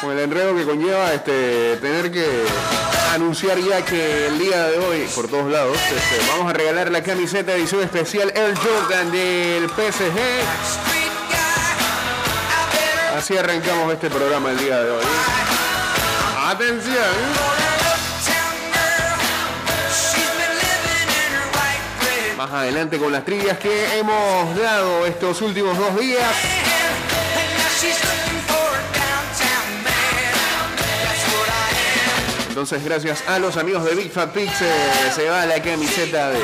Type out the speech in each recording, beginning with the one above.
Con el enredo que conlleva este, tener que anunciar ya que el día de hoy, por todos lados, este, vamos a regalar la camiseta edición especial El Jordan del PSG. Así arrancamos este programa el día de hoy. Atención. Más adelante con las trivias que hemos dado estos últimos dos días. Entonces, gracias a los amigos de Big Fat eh, se va la camiseta de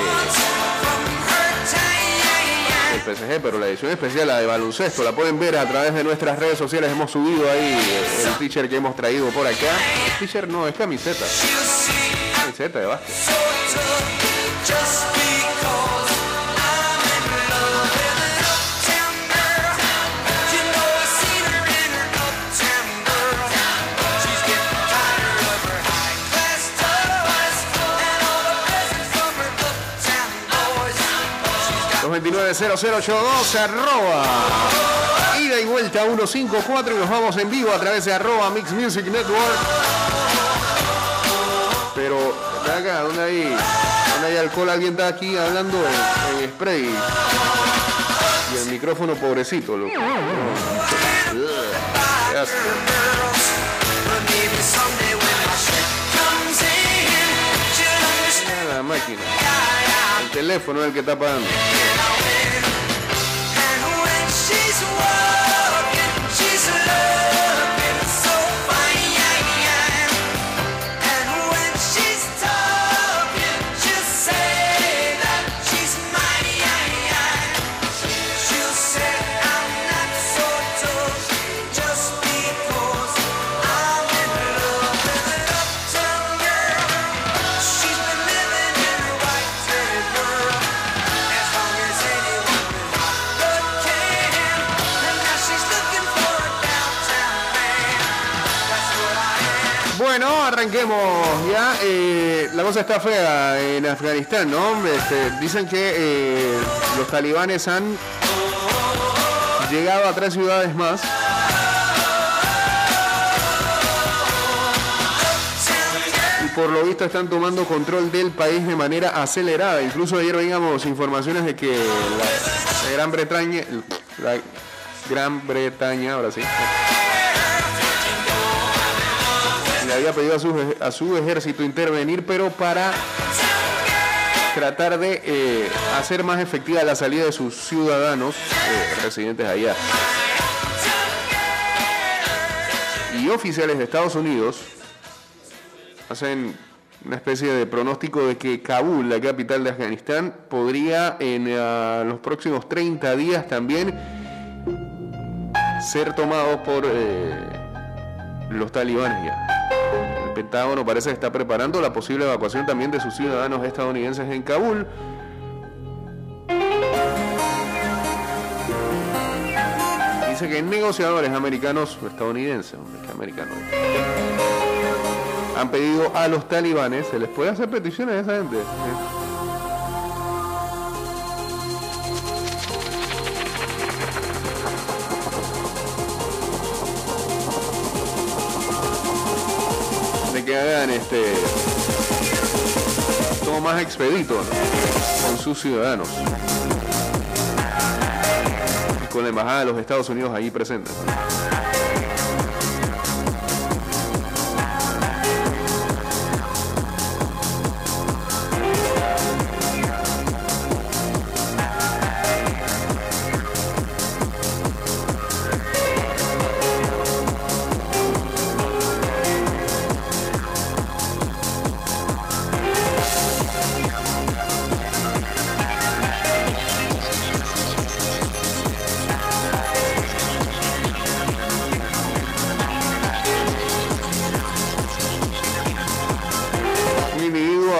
el PSG, pero la edición especial, la de baloncesto, la pueden ver a través de nuestras redes sociales. Hemos subido ahí el t-shirt que hemos traído por acá. T-shirt no, es camiseta. Camiseta de básquet. 290082 arroba ida y vuelta 154 y nos vamos en vivo a través de arroba Mix Music Network. Pero acá, donde hay, donde hay alcohol, alguien está aquí hablando en, spray. Y el micrófono pobrecito, loco. Máquina. El teléfono es el que está pagando. Arranquemos ya. Eh, la cosa está fea en Afganistán, ¿no? Este, dicen que eh, los talibanes han llegado a tres ciudades más. Y por lo visto están tomando control del país de manera acelerada. Incluso ayer veíamos informaciones de que la, Gran Bretaña, la Gran Bretaña, ahora sí le había pedido a su, ejército intervenir, pero para tratar de eh, hacer más efectiva la salida de sus ciudadanos eh, residentes allá. Y oficiales de Estados Unidos hacen una especie de pronóstico de que Kabul, la capital de Afganistán, podría en eh, los próximos 30 días también ser tomado por los talibanes ya. Pentágono parece que está preparando la posible evacuación también de sus ciudadanos estadounidenses en Kabul. Dice que negociadores americanos estadounidenses, americanos, han pedido a los talibanes, se les puede hacer peticiones a esa gente. Que hagan este todo más expedito con sus ciudadanos con la embajada de los Estados Unidos ahí presentes.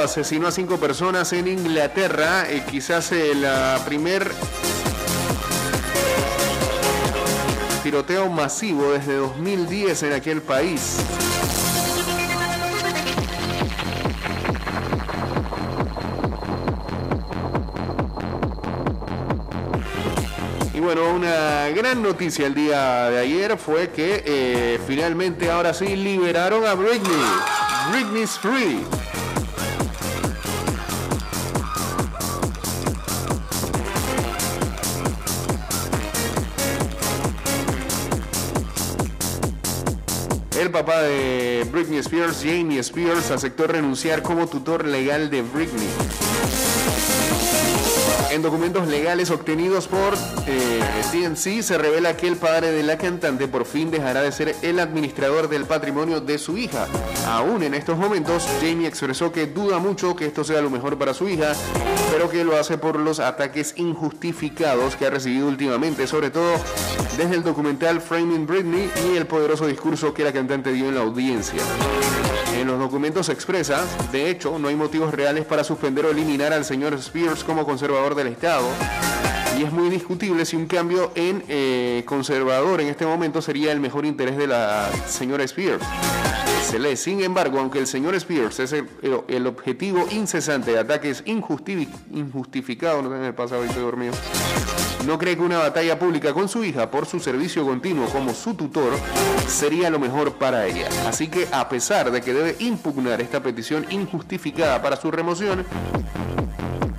Asesinó a cinco personas en Inglaterra, eh, quizás el primer tiroteo masivo desde 2010 en aquel país. Y bueno, una gran noticia el día de ayer fue que eh, finalmente ahora sí liberaron a Britney. Britney's free. El papá de Britney Spears, Jamie Spears, aceptó renunciar como tutor legal de Britney. En documentos legales obtenidos por eh, se revela que el padre de la cantante por fin dejará de ser el administrador del patrimonio de su hija. Aún en estos momentos, Jamie expresó que duda mucho que esto sea lo mejor para su hija, pero que lo hace por los ataques injustificados que ha recibido últimamente, sobre todo desde el documental Framing Britney y el poderoso discurso que la cantante dio en la audiencia. En los documentos se expresa, de hecho, no hay motivos reales para suspender o eliminar al señor Spears como conservador del Estado. Y es muy discutible si un cambio en eh, conservador en este momento sería el mejor interés de la señora Spears. Se lee, sin embargo, aunque el señor Spears es el, objetivo incesante de ataques injustificados, no sé me pasa estoy dormido, no cree que una batalla pública con su hija por su servicio continuo como su tutor sería lo mejor para ella. Así que a pesar de que debe impugnar esta petición injustificada para su remoción,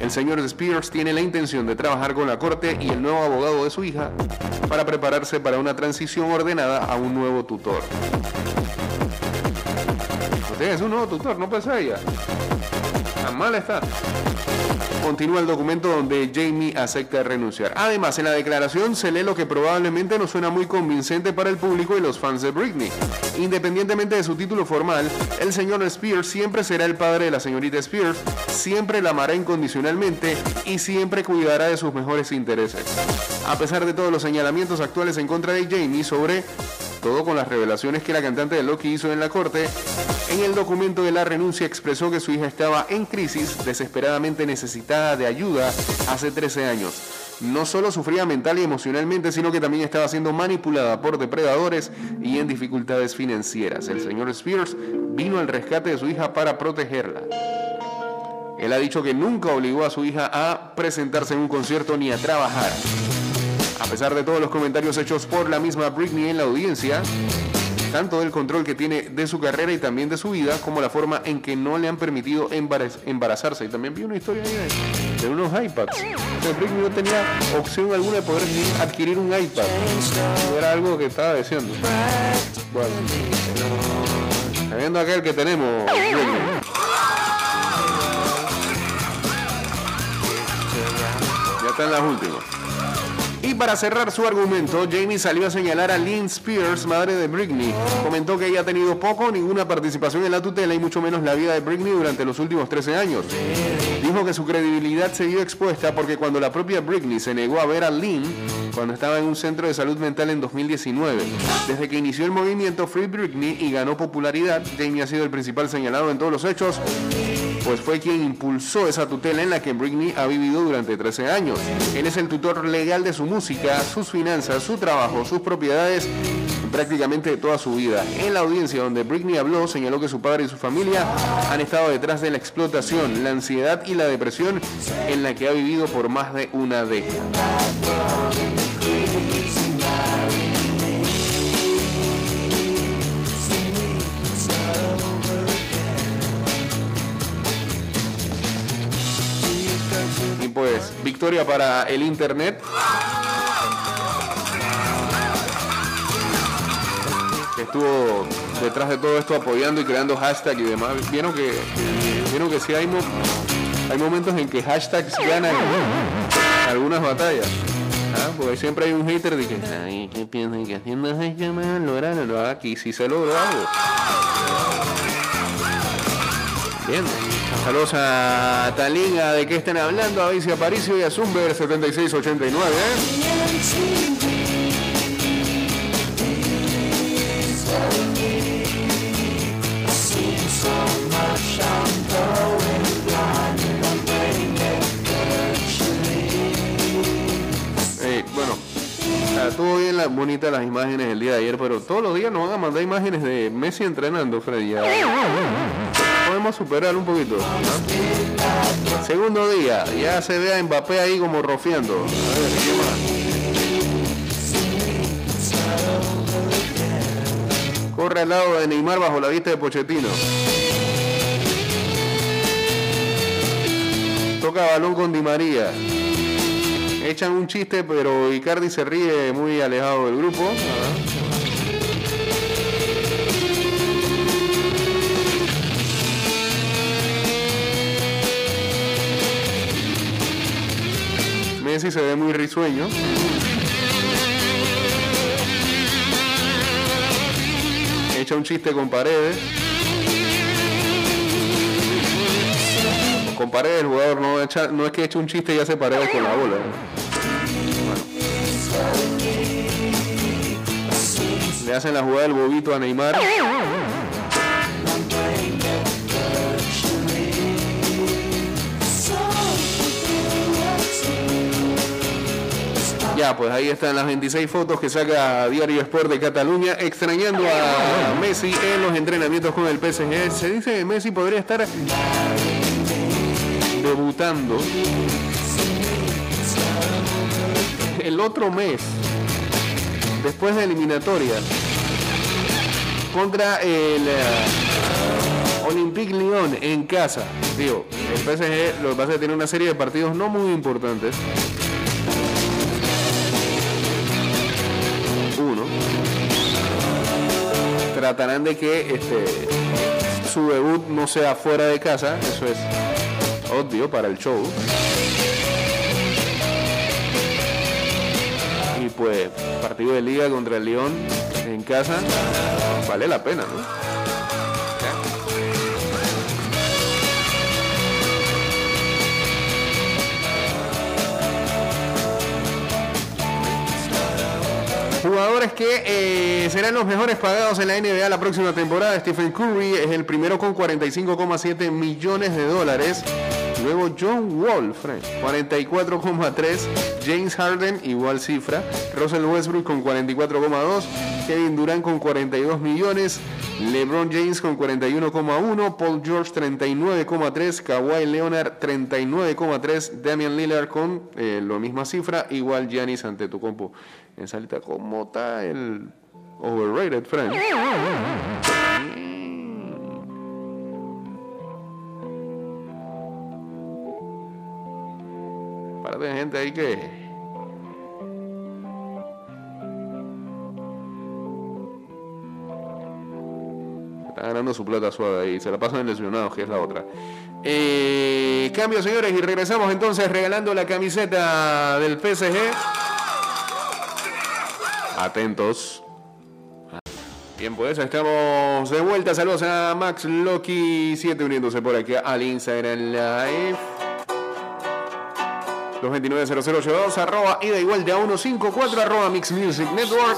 el señor Spears tiene la intención de trabajar con la corte y el nuevo abogado de su hija para prepararse para una transición ordenada a un nuevo tutor. Usted es un nuevo tutor, no pasa ella. Mal está. Continúa el documento donde Jamie acepta renunciar. Además, en la declaración se lee lo que probablemente no suena muy convincente para el público y los fans de Britney. Independientemente de su título formal, el señor Spears siempre será el padre de la señorita Spears, siempre la amará incondicionalmente y siempre cuidará de sus mejores intereses. A pesar de todos los señalamientos actuales en contra de Jamie sobre todo con las revelaciones que la cantante de Loki hizo en la corte, en el documento de la renuncia expresó que su hija estaba en crisis, desesperadamente necesitada de ayuda hace 13 años. No solo sufría mental y emocionalmente, sino que también estaba siendo manipulada por depredadores y en dificultades financieras. El señor Spears vino al rescate de su hija para protegerla. Él ha dicho que nunca obligó a su hija a presentarse en un concierto ni a trabajar. A pesar de todos los comentarios hechos por la misma Britney en la audiencia, tanto del control que tiene de su carrera y también de su vida, como la forma en que no le han permitido embarazarse. Y también vi una historia ahí de, unos iPads. Britney no tenía opción alguna de poder adquirir un iPad. era algo que estaba diciendo. Bueno, viendo aquel que tenemos. Ya está en las últimas. Y para cerrar su argumento, Jamie salió a señalar a Lynn Spears, madre de Britney. Comentó que ella ha tenido poco o ninguna participación en la tutela y mucho menos la vida de Britney durante los últimos 13 años. Dijo que su credibilidad se vio expuesta porque cuando la propia Britney se negó a ver a Lynn cuando estaba en un centro de salud mental en 2019. Desde que inició el movimiento Free Britney y ganó popularidad, Jamie ha sido el principal señalado en todos los hechos pues fue quien impulsó esa tutela en la que Britney ha vivido durante 13 años. Él es el tutor legal de su música, sus finanzas, su trabajo, sus propiedades, prácticamente toda su vida. En la audiencia donde Britney habló, señaló que su padre y su familia han estado detrás de la explotación, la ansiedad y la depresión en la que ha vivido por más de una década. pues victoria para el Internet. Estuvo detrás de todo esto apoyando y creando hashtag y demás. Vieron que, vieron que sí hay, hay momentos en que hashtags ganan algunas batallas. ¿ah? Porque siempre hay un hater de que, ay, ¿qué piensan que haciendo hashtag van a Aquí sí se logró algo. Bien. Saludos a Talinga, de qué están hablando, a Vicia Aparicio y a Zumber 7689. Eh, estuvo bien la, bonita las imágenes el día de ayer, pero todos los días nos van a mandar imágenes de Messi entrenando, Freddy. Podemos superar un poquito. Segundo día, ya se ve a Mbappé ahí como rofiando. A ver, ¿qué más? Corre al lado de Neymar bajo la vista de Pochettino. Toca balón con Di María. Echan un chiste, pero Icardi se ríe muy alejado del grupo. Messi se ve muy risueño. Echa un chiste con paredes. Con paredes el jugador no, no es que eche un chiste y hace paredes con la bola. Le hacen la jugada del bobito a Neymar. Ya, pues ahí están las 26 fotos que saca Diario Sport de Cataluña, extrañando a Messi en los entrenamientos con el PSG. Se dice que Messi podría estar debutando el otro mes, después de eliminatoria, contra el eh, Olympique Lyon en casa. Digo, el PSG lo que pasa tiene una serie de partidos no muy importantes. tratarán de que este, su debut no sea fuera de casa, eso es obvio para el show. Pues partido de liga contra el León en casa vale la pena, ¿no? Jugadores que eh, serán los mejores pagados en la NBA la próxima temporada. Stephen Curry es el primero con 45,7 millones de dólares. Luego John Wall, 44,3. James Harden, igual cifra. Russell Westbrook con 44,2. Kevin Durant con 42 millones. LeBron James con 41,1. Paul George 39,3. Kawhi Leonard 39,3. Damian Lillard con eh, la misma cifra. Igual Giannis ante tu compo en salita. ¿Cómo está el overrated, friend? Para de gente ahí que. Está ganando su plata suave ahí. Se la pasan lesionados, que es la otra. Eh, cambio, señores, y regresamos entonces regalando la camiseta del PSG. Atentos. Bien, pues estamos de vuelta. Saludos a Max Loki 7 uniéndose por aquí al Instagram Live. 229-0082, arroba ida igual de a 154, arroba Mix Music Network.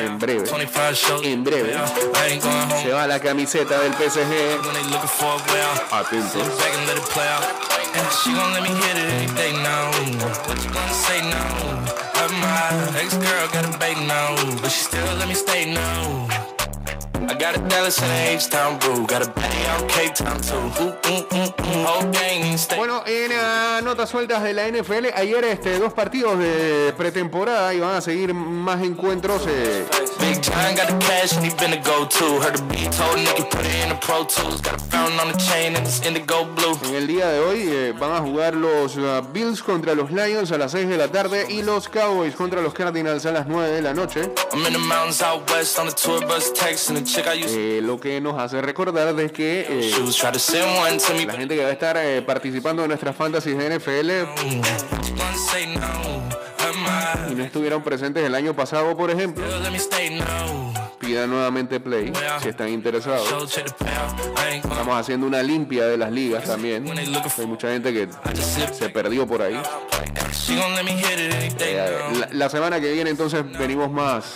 En breve, en breve, se va la camiseta del PSG. Atentos. my ex girl got a bait now, but she still let me stay now. I got a Dallas and a H-Town boo. Got a Betty out Cape Town too. Ooh, ooh, ooh, ooh. Whole gang stay. Bueno, en uh, notas sueltas de la NFL, ayer este, dos partidos de pretemporada y van a seguir más encuentros. Eh. En el día de hoy eh, van a jugar los uh, Bills contra los Lions a las 6 de la tarde y los Cowboys contra los Cardinals a las 9 de la noche. I'm in the eh, lo que nos hace recordar de que eh, la gente que va a estar eh, participando en nuestras fantasies de NFL y no estuvieron presentes el año pasado, por ejemplo, nuevamente play si están interesados. Estamos haciendo una limpia de las ligas también. Hay mucha gente que se perdió por ahí. Eh, la, semana que viene entonces venimos más.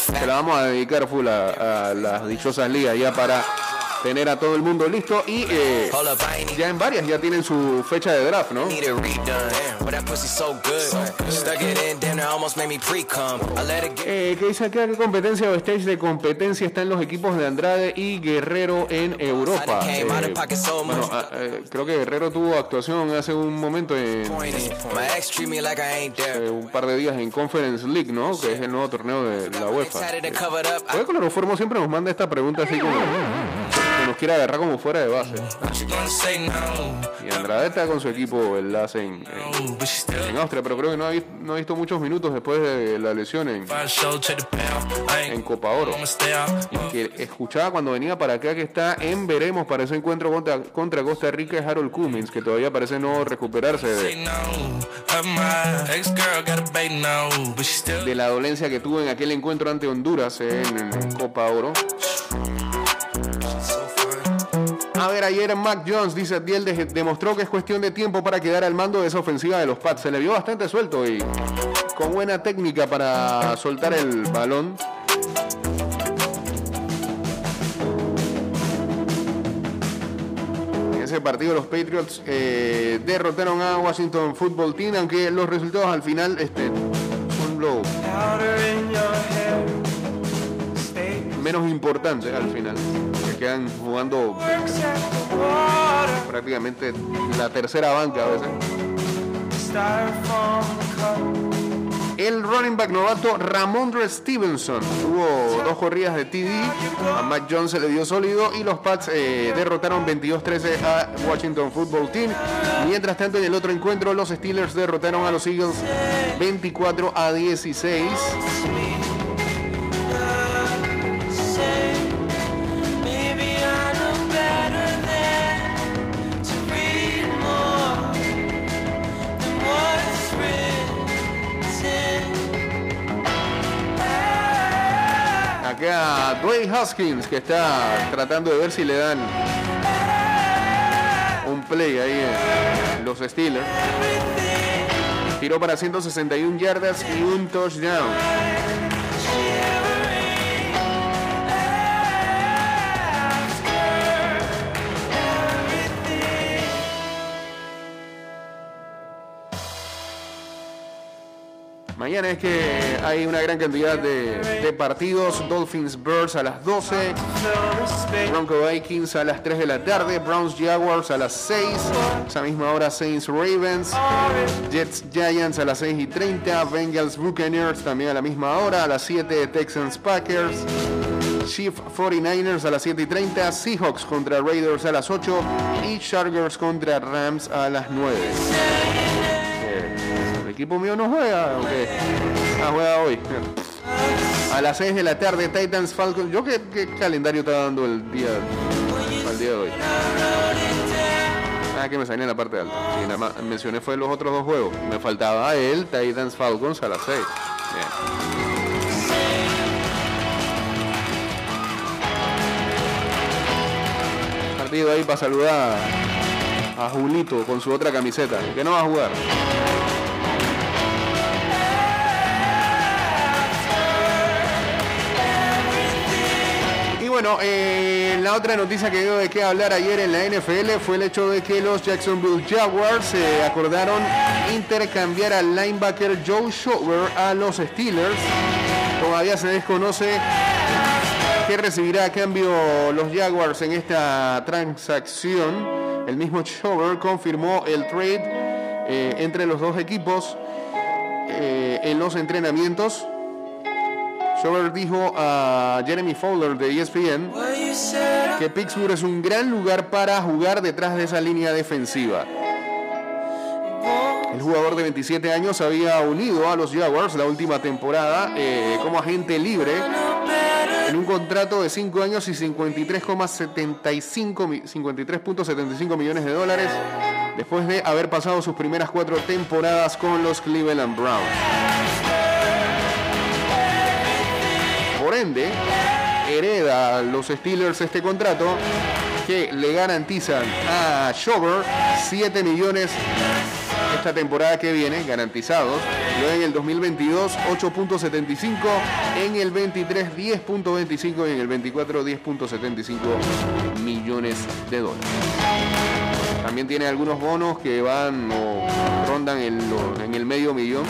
Se la vamos a dedicar full a, las dichosas ligas ya para tener a todo el mundo listo y eh, ya en varias ya tienen su fecha de draft, ¿no? Eh, ¿Qué dice acá? ¿Qué competencia o stage de competencia están los equipos de Andrade y Guerrero en Europa? Eh, bueno, ah, eh, creo que Guerrero tuvo actuación hace un momento en, un par de días en Conference League, ¿no? Que es el nuevo torneo de la UEFA. Puede que Formo siempre nos manda esta pregunta así como nos quiere agarrar como fuera de base. Y Andrade está con su equipo el en, en, en, Austria, pero creo que no ha, no ha visto muchos minutos después de la lesión en, en Copa Oro. Que escuchaba cuando venía para acá que está en veremos para ese encuentro contra, contra Costa Rica es Harold Cummins, que todavía parece no recuperarse de, de la dolencia que tuvo en aquel encuentro ante Honduras en, Copa Oro. A ver, ayer Mac Jones, dice Diel, demostró que es cuestión de tiempo para quedar al mando de esa ofensiva de los Pats. Se le vio bastante suelto y con buena técnica para soltar el balón. Ese partido los Patriots eh, derrotaron a Washington Football Team, aunque los resultados al final este, son lo menos importantes al final quedan jugando prácticamente la tercera banca a veces. El running back novato Ramondre Stevenson tuvo dos corridas de TD, a Matt Jones se le dio sólido y los Pats eh, derrotaron 22-13 a Washington Football Team. Mientras tanto en el otro encuentro los Steelers derrotaron a los Eagles 24 a 16. Dwayne Hoskins que está tratando de ver si le dan un play ahí en los Steelers. Tiró para 161 yardas y un touchdown. Mañana es que hay una gran cantidad de, partidos. Dolphins Birds a las 12. Bronco Vikings a las 3 de la tarde. Browns Jaguars a las 6. Esa misma hora Saints Ravens. Jets Giants a las 6 y 30. Bengals Buccaneers también a la misma hora. A las 7 Texans Packers. Chief 49ers a las 7 y 30. Seahawks contra Raiders a las 8. Y Chargers contra Rams a las 9 equipo mío no juega, aunque ah, juega hoy. A las 6 de la tarde, Titans Falcons. ¿Yo qué, calendario está dando el día, el día de hoy? Ah, que me salía en la parte alta. Nada más mencioné fue los otros dos juegos. Me faltaba el Titans Falcons a las 6. Partido ahí para saludar a Julito con su otra camiseta, que no va a jugar. Bueno, eh, la otra noticia que dio de qué hablar ayer en la NFL fue el hecho de que los Jacksonville Jaguars se acordaron intercambiar al linebacker Joe Shower a los Steelers. Todavía se desconoce qué recibirá a cambio los Jaguars en esta transacción. El mismo Shower confirmó el trade eh, entre los dos equipos eh, en los entrenamientos Shover dijo a Jeremy Fowler de ESPN que Pittsburgh es un gran lugar para jugar detrás de esa línea defensiva. El jugador de 27 años había unido a los Jaguars la última temporada eh, como agente libre en un contrato de 5 años y 53,75 millones de dólares después de haber pasado sus primeras cuatro temporadas con los Cleveland Browns. Hereda los Steelers este contrato que le garantizan a Shover 7 millones esta temporada que viene, garantizados. Luego en el 2022, 8.75. En el 23, 10.25. Y en el 24, 10.75 millones de dólares. También tiene algunos bonos que van o rondan en, en el medio millón.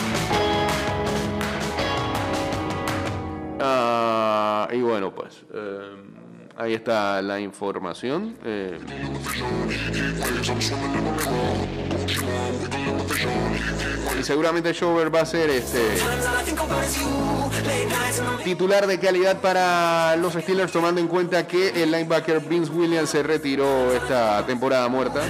Ah, y bueno, pues eh, ahí está la información. Eh, y seguramente Shover va a ser este titular de calidad para los Steelers tomando en cuenta que el linebacker Vince Williams se retiró esta temporada muerta.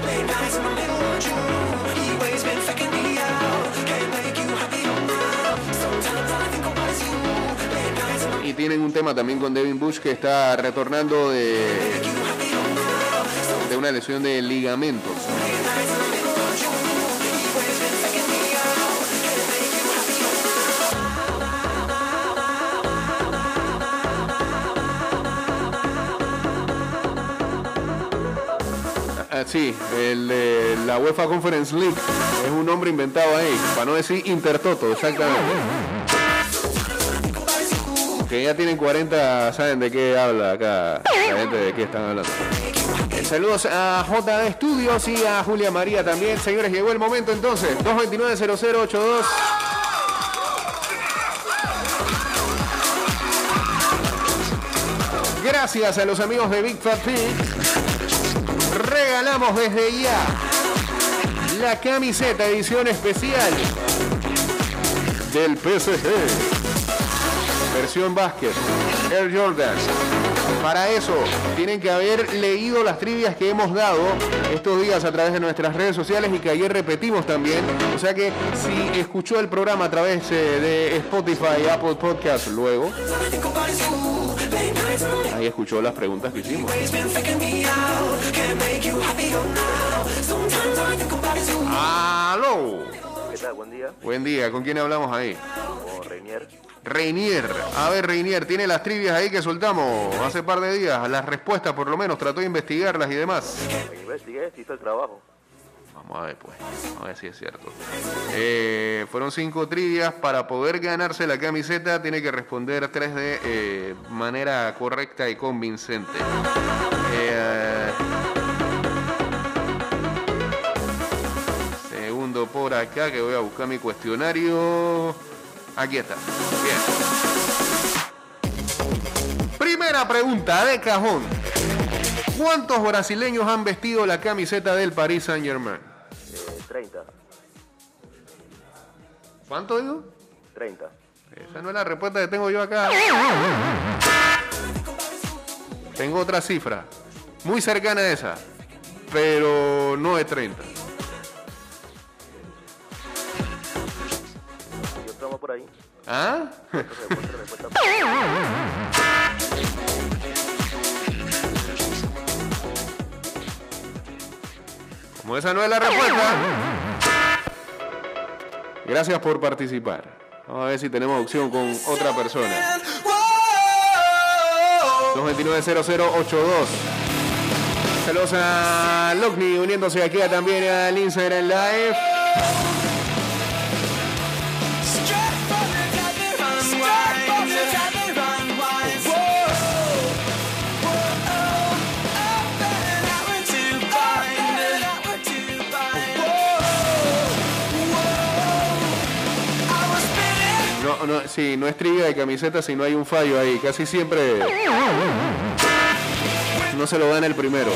Tienen un tema también con Devin Bush que está retornando de, de una lesión de ligamentos. Ah, sí, el de la UEFA Conference League es un nombre inventado ahí, para no decir Intertoto, exactamente. Que ya tienen 40, saben de qué habla acá, la gente de qué están hablando. Eh, Saludos a JD Studios y a Julia María también. Señores, llegó el momento entonces. 229-0082. Gracias a los amigos de Big Fat Pig. Regalamos desde ya la camiseta edición especial del PSG. Versión básquet. Air Jordan. Para eso tienen que haber leído las trivias que hemos dado estos días a través de nuestras redes sociales y que ayer repetimos también. O sea que si escuchó el programa a través eh, de Spotify Apple Podcast luego, ahí escuchó las preguntas que hicimos. ¡Aló! ¿Qué tal? Buen día. Buen día, ¿con quién hablamos ahí? Con Reinier. Reinier. A ver, Reinier, tiene las trivias ahí que soltamos hace par de días. Las respuestas, por lo menos, trató de investigarlas y demás. Investigué, hizo el trabajo. Vamos a ver, pues. A ver si es cierto. Eh, fueron cinco trivias. Para poder ganarse la camiseta, tiene que responder tres de eh, manera correcta y convincente. Eh, segundo por acá, que voy a buscar mi cuestionario. Aquí está. Bien. Primera pregunta de cajón. ¿Cuántos brasileños han vestido la camiseta del Paris Saint Germain? Eh, 30. ¿Cuánto digo? 30. Esa no es la respuesta que tengo yo acá. Tengo otra cifra, muy cercana a esa, pero no es 30. Por ahí. ¿Ah? Como esa no es la respuesta. Gracias por participar. Vamos a ver si tenemos opción con otra persona. 229-0082. Saludos a Lockney uniéndose aquí también al Instagram Live. No, no, sí, no es trivia de camiseta si no hay un fallo ahí. Casi siempre no se lo dan el primero.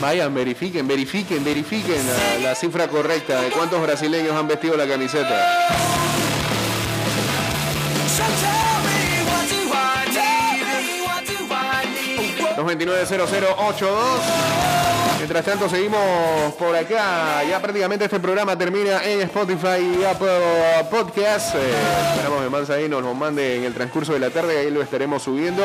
Vayan, verifiquen, verifiquen, verifiquen la, la cifra correcta de cuántos brasileños han vestido la camiseta. 229-0082. Mientras tanto, seguimos por acá. Ya prácticamente este programa termina en Spotify y Apple Podcast. Eh, esperamos que Mansa ahí nos lo mande en el transcurso de la tarde. Ahí lo estaremos subiendo.